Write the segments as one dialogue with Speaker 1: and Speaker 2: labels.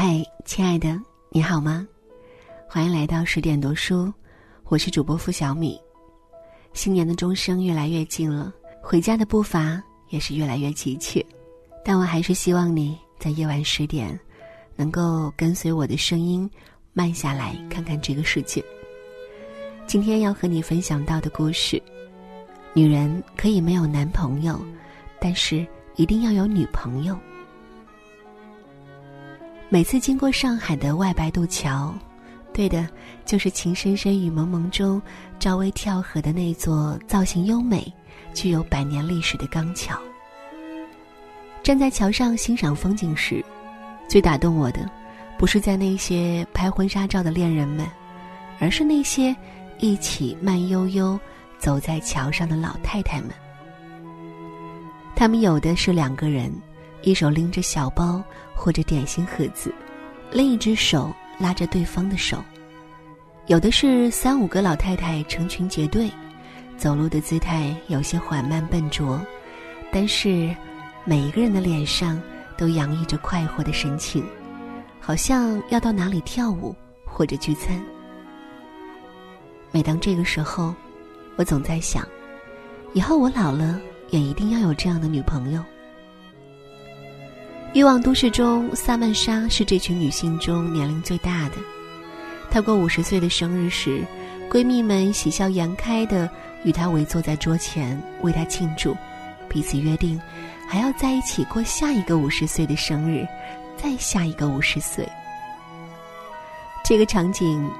Speaker 1: 嗨，亲爱的，你好吗？欢迎来到十点读书，我是主播付小米。新年的钟声越来越近了，回家的步伐也是越来越急切，但我还是希望你在夜晚十点，能够跟随我的声音，慢下来看看这个世界。今天要和你分享到的故事：女人可以没有男朋友，但是一定要有女朋友。每次经过上海的外白渡桥，对的，就是《情深深雨蒙蒙》中赵薇跳河的那座造型优美、具有百年历史的钢桥。站在桥上欣赏风景时，最打动我的，不是在那些拍婚纱照的恋人们，而是那些一起慢悠悠走在桥上的老太太们。他们有的是两个人。一手拎着小包或者点心盒子，另一只手拉着对方的手。有的是三五个老太太成群结队，走路的姿态有些缓慢笨拙，但是每一个人的脸上都洋溢着快活的神情，好像要到哪里跳舞或者聚餐。每当这个时候，我总在想，以后我老了也一定要有这样的女朋友。欲望都市中，萨曼莎是这群女性中年龄最大的。她过五十岁的生日时，闺蜜们喜笑颜开的与她围坐在桌前为她庆祝，彼此约定还要在一起过下一个五十岁的生日，再下一个五十岁。这个场景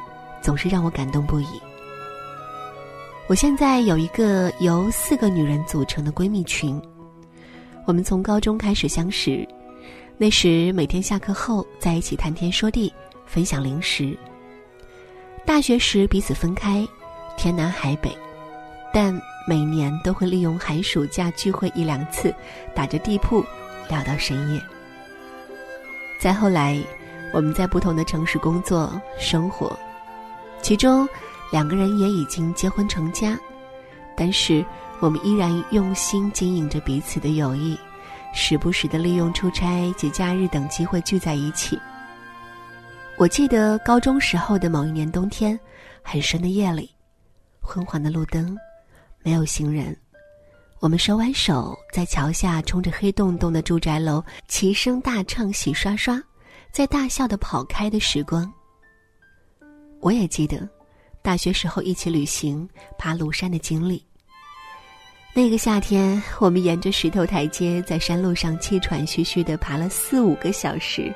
Speaker 1: 总是让我感动不已。我现在有一个由四个女人组成的闺蜜群，我们从高中开始相识。那时每天下课后在一起谈天说地，分享零食。大学时彼此分开，天南海北，但每年都会利用寒暑假聚会一两次，打着地铺聊到深夜。再后来，我们在不同的城市工作生活，其中两个人也已经结婚成家，但是我们依然用心经营着彼此的友谊。时不时的利用出差、节假日等机会聚在一起。我记得高中时候的某一年冬天，很深的夜里，昏黄的路灯，没有行人，我们手挽手在桥下冲着黑洞洞的住宅楼齐声大唱《洗刷刷》，在大笑的跑开的时光。我也记得，大学时候一起旅行爬庐山的经历。那个夏天，我们沿着石头台阶在山路上气喘吁吁地爬了四五个小时，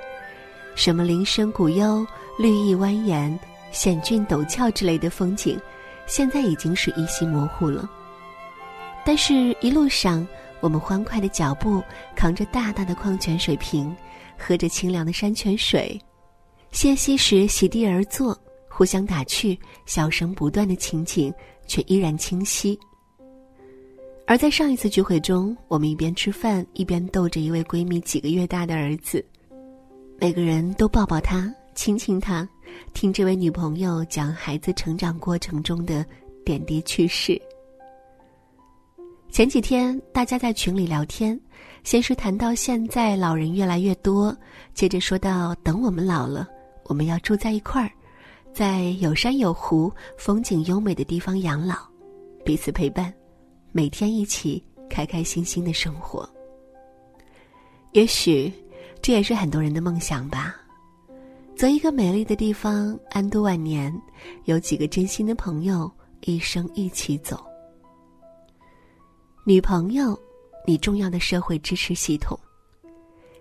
Speaker 1: 什么林深谷幽、绿意蜿蜒、险峻陡峭之类的风景，现在已经是依稀模糊了。但是，一路上我们欢快的脚步，扛着大大的矿泉水瓶，喝着清凉的山泉水，歇息时席地而坐，互相打趣，笑声不断的情景，却依然清晰。而在上一次聚会中，我们一边吃饭一边逗着一位闺蜜几个月大的儿子，每个人都抱抱他、亲亲他，听这位女朋友讲孩子成长过程中的点滴趣事。前几天大家在群里聊天，先是谈到现在老人越来越多，接着说到等我们老了，我们要住在一块儿，在有山有湖、风景优美的地方养老，彼此陪伴。每天一起开开心心的生活，也许这也是很多人的梦想吧。择一个美丽的地方安度晚年，有几个真心的朋友一生一起走。女朋友，你重要的社会支持系统。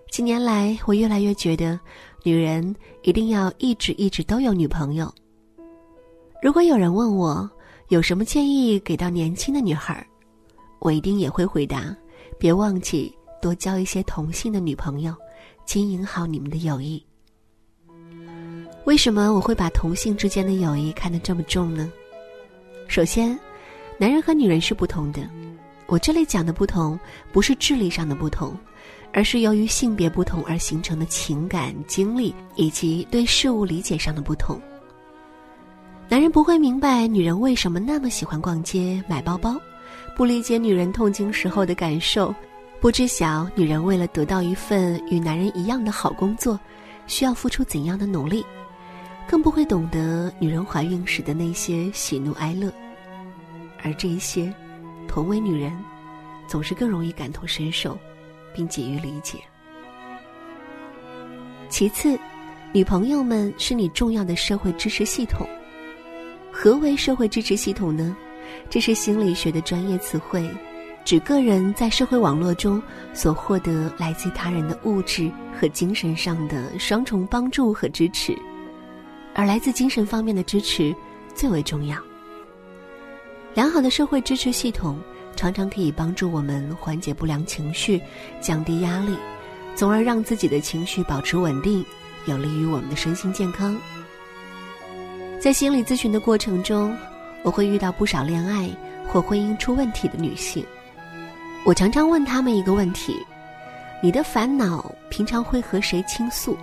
Speaker 1: 近年来，我越来越觉得，女人一定要一直一直都有女朋友。如果有人问我有什么建议给到年轻的女孩儿我一定也会回答，别忘记多交一些同性的女朋友，经营好你们的友谊。为什么我会把同性之间的友谊看得这么重呢？首先，男人和女人是不同的。我这里讲的不同，不是智力上的不同，而是由于性别不同而形成的情感经历以及对事物理解上的不同。男人不会明白女人为什么那么喜欢逛街买包包。不理解女人痛经时候的感受，不知晓女人为了得到一份与男人一样的好工作，需要付出怎样的努力，更不会懂得女人怀孕时的那些喜怒哀乐。而这一些，同为女人，总是更容易感同身受，并给予理解。其次，女朋友们是你重要的社会支持系统。何为社会支持系统呢？这是心理学的专业词汇，指个人在社会网络中所获得来自他人的物质和精神上的双重帮助和支持，而来自精神方面的支持最为重要。良好的社会支持系统常常可以帮助我们缓解不良情绪，降低压力，从而让自己的情绪保持稳定，有利于我们的身心健康。在心理咨询的过程中，我会遇到不少恋爱或婚姻出问题的女性。我常常问她们一个问题：你的烦恼平常会和谁倾诉？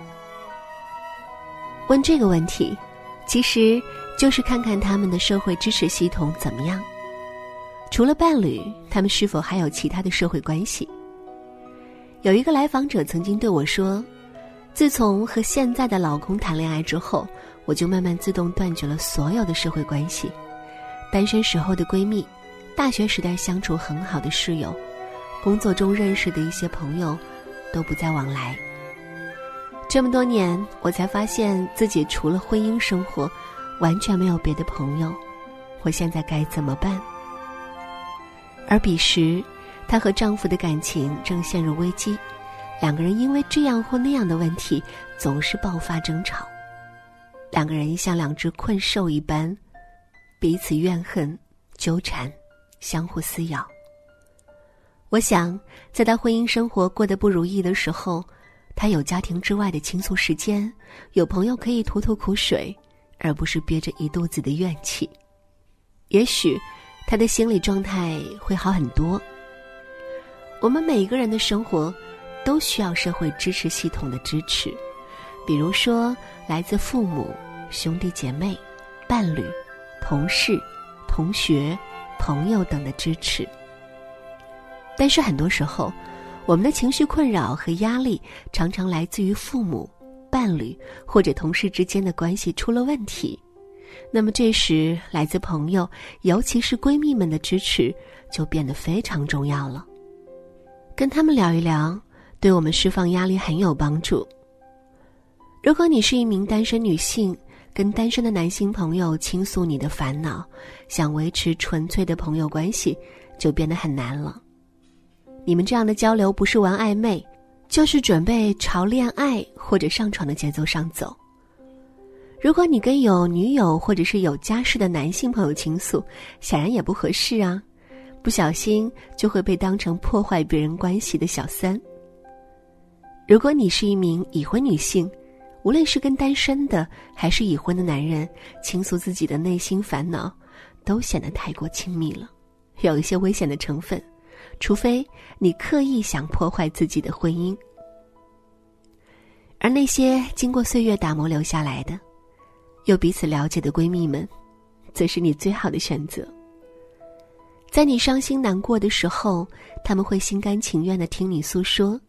Speaker 1: 问这个问题，其实就是看看他们的社会支持系统怎么样。除了伴侣，他们是否还有其他的社会关系？有一个来访者曾经对我说：“自从和现在的老公谈恋爱之后，我就慢慢自动断绝了所有的社会关系。单身时候的闺蜜，大学时代相处很好的室友，工作中认识的一些朋友，都不再往来。这么多年，我才发现自己除了婚姻生活，完全没有别的朋友。我现在该怎么办？”而彼时，她和丈夫的感情正陷入危机，两个人因为这样或那样的问题总是爆发争吵，两个人像两只困兽一般，彼此怨恨、纠缠、相互撕咬。我想，在他婚姻生活过得不如意的时候，他有家庭之外的倾诉时间，有朋友可以吐吐苦水，而不是憋着一肚子的怨气。也许。他的心理状态会好很多。我们每一个人的生活都需要社会支持系统的支持，比如说来自父母、兄弟姐妹、伴侣、同事、同学、朋友等的支持。但是很多时候，我们的情绪困扰和压力常常来自于父母、伴侣或者同事之间的关系出了问题。那么这时，来自朋友，尤其是闺蜜们的支持就变得非常重要了。跟他们聊一聊，对我们释放压力很有帮助。如果你是一名单身女性，跟单身的男性朋友倾诉你的烦恼，想维持纯粹的朋友关系，就变得很难了。你们这样的交流不是玩暧昧，就是准备朝恋爱或者上床的节奏上走。如果你跟有女友或者是有家室的男性朋友倾诉，显然也不合适啊，不小心就会被当成破坏别人关系的小三。如果你是一名已婚女性，无论是跟单身的还是已婚的男人倾诉自己的内心烦恼，都显得太过亲密了，有一些危险的成分，除非你刻意想破坏自己的婚姻。而那些经过岁月打磨留下来的。又彼此了解的闺蜜们，则是你最好的选择。在你伤心难过的时候，他们会心甘情愿的听你诉说，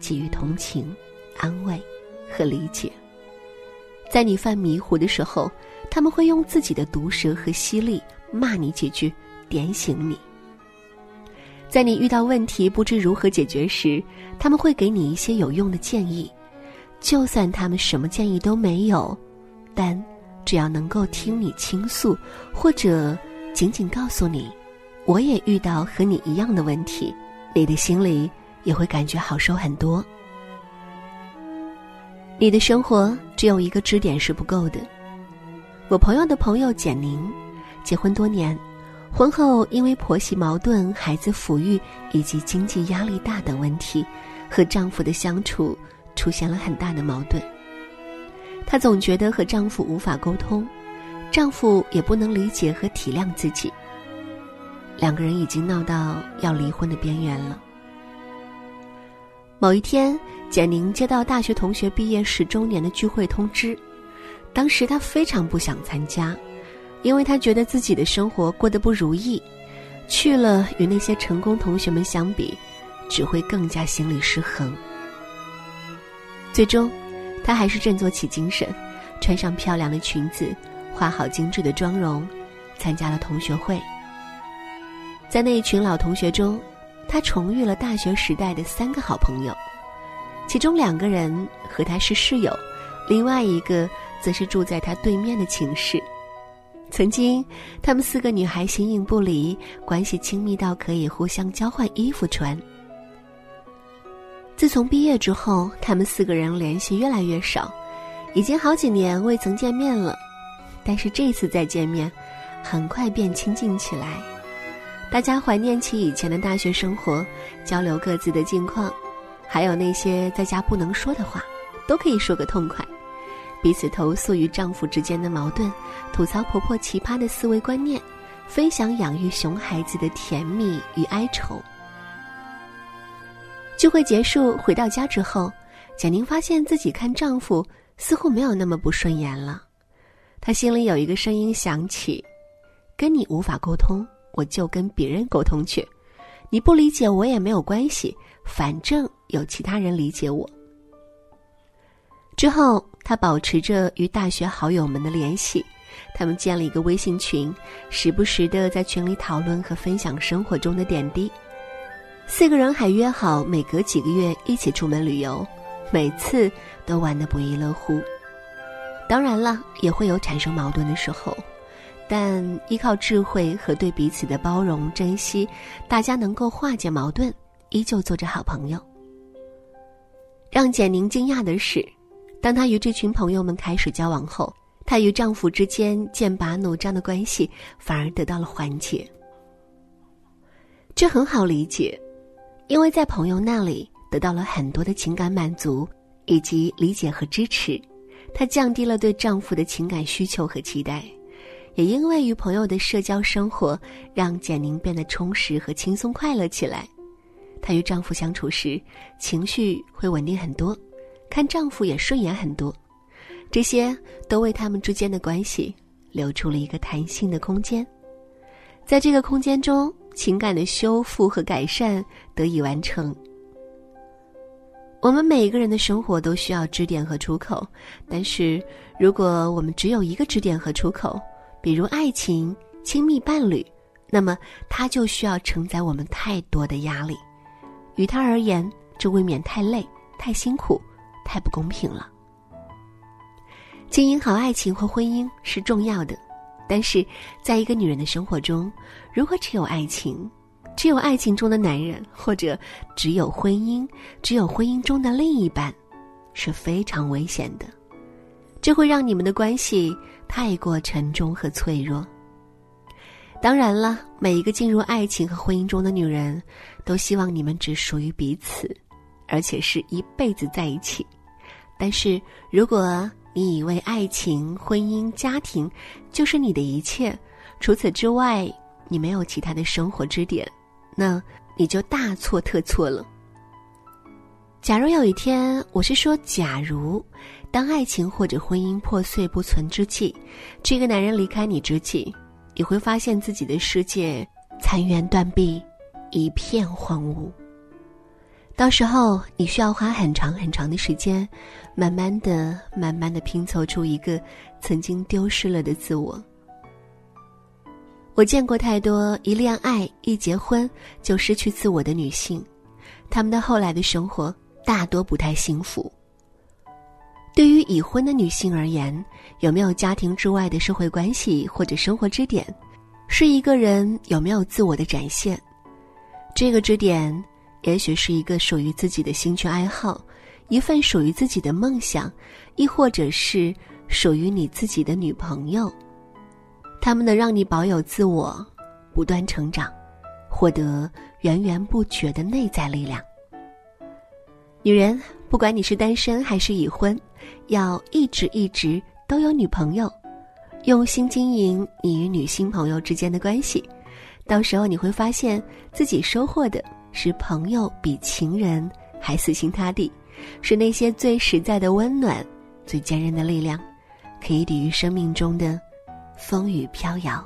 Speaker 1: 给予同情、安慰和理解。在你犯迷糊的时候，他们会用自己的毒舌和犀利骂你几句，点醒你。在你遇到问题不知如何解决时，他们会给你一些有用的建议，就算他们什么建议都没有，但。只要能够听你倾诉，或者仅仅告诉你，我也遇到和你一样的问题，你的心里也会感觉好受很多。你的生活只有一个支点是不够的。我朋友的朋友简宁，结婚多年，婚后因为婆媳矛盾、孩子抚育以及经济压力大等问题，和丈夫的相处出现了很大的矛盾。她总觉得和丈夫无法沟通，丈夫也不能理解和体谅自己。两个人已经闹到要离婚的边缘了。某一天，简宁接到大学同学毕业十周年的聚会通知，当时她非常不想参加，因为她觉得自己的生活过得不如意，去了与那些成功同学们相比，只会更加心理失衡。最终。她还是振作起精神，穿上漂亮的裙子，化好精致的妆容，参加了同学会。在那一群老同学中，他重遇了大学时代的三个好朋友，其中两个人和他是室友，另外一个则是住在他对面的寝室。曾经，他们四个女孩形影不离，关系亲密到可以互相交换衣服穿。自从毕业之后，他们四个人联系越来越少，已经好几年未曾见面了。但是这次再见面，很快便亲近起来。大家怀念起以前的大学生活，交流各自的近况，还有那些在家不能说的话，都可以说个痛快。彼此投诉与丈夫之间的矛盾，吐槽婆婆奇葩的思维观念，分享养育熊孩子的甜蜜与哀愁。聚会结束，回到家之后，简宁发现自己看丈夫似乎没有那么不顺眼了。她心里有一个声音响起：“跟你无法沟通，我就跟别人沟通去。你不理解我也没有关系，反正有其他人理解我。”之后，他保持着与大学好友们的联系，他们建了一个微信群，时不时的在群里讨论和分享生活中的点滴。四个人还约好每隔几个月一起出门旅游，每次都玩得不亦乐乎。当然了，也会有产生矛盾的时候，但依靠智慧和对彼此的包容、珍惜，大家能够化解矛盾，依旧做着好朋友。让简宁惊讶的是，当她与这群朋友们开始交往后，她与丈夫之间剑拔弩张的关系反而得到了缓解。这很好理解。因为在朋友那里得到了很多的情感满足，以及理解和支持，她降低了对丈夫的情感需求和期待。也因为与朋友的社交生活，让简宁变得充实和轻松快乐起来。她与丈夫相处时，情绪会稳定很多，看丈夫也顺眼很多。这些都为他们之间的关系留出了一个弹性的空间。在这个空间中。情感的修复和改善得以完成。我们每一个人的生活都需要支点和出口，但是如果我们只有一个支点和出口，比如爱情、亲密伴侣，那么它就需要承载我们太多的压力，于他而言，这未免太累、太辛苦、太不公平了。经营好爱情或婚姻是重要的。但是，在一个女人的生活中，如果只有爱情，只有爱情中的男人，或者只有婚姻，只有婚姻中的另一半，是非常危险的。这会让你们的关系太过沉重和脆弱。当然了，每一个进入爱情和婚姻中的女人，都希望你们只属于彼此，而且是一辈子在一起。但是如果，你以为爱情、婚姻、家庭就是你的一切，除此之外你没有其他的生活支点，那你就大错特错了。假如有一天，我是说，假如当爱情或者婚姻破碎不存之际，这个男人离开你之际，你会发现自己的世界残垣断壁，一片荒芜。到时候，你需要花很长很长的时间，慢慢的、慢慢的拼凑出一个曾经丢失了的自我。我见过太多一恋爱、一结婚就失去自我的女性，她们的后来的生活大多不太幸福。对于已婚的女性而言，有没有家庭之外的社会关系或者生活支点，是一个人有没有自我的展现。这个支点。也许是一个属于自己的兴趣爱好，一份属于自己的梦想，亦或者是属于你自己的女朋友。他们能让你保有自我，不断成长，获得源源不绝的内在力量。女人，不管你是单身还是已婚，要一直一直都有女朋友，用心经营你与女性朋友之间的关系，到时候你会发现自己收获的。是朋友比情人还死心塌地，是那些最实在的温暖、最坚韧的力量，可以抵御生命中的风雨飘摇。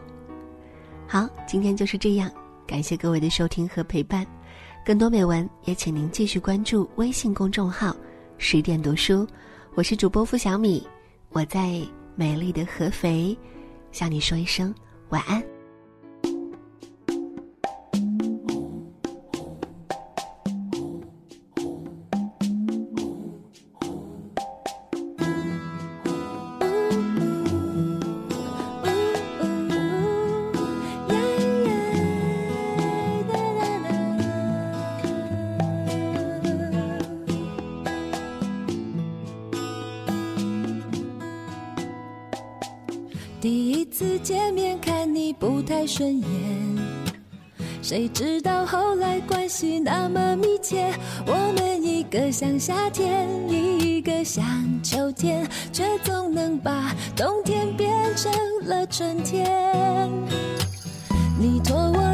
Speaker 1: 好，今天就是这样，感谢各位的收听和陪伴。更多美文也请您继续关注微信公众号十点读书我是主播付小米我在美丽的合肥向你说一声晚安。
Speaker 2: 后来关系那么密切我们一个像夏天一个像秋天却总能把冬天变成了春天。你托我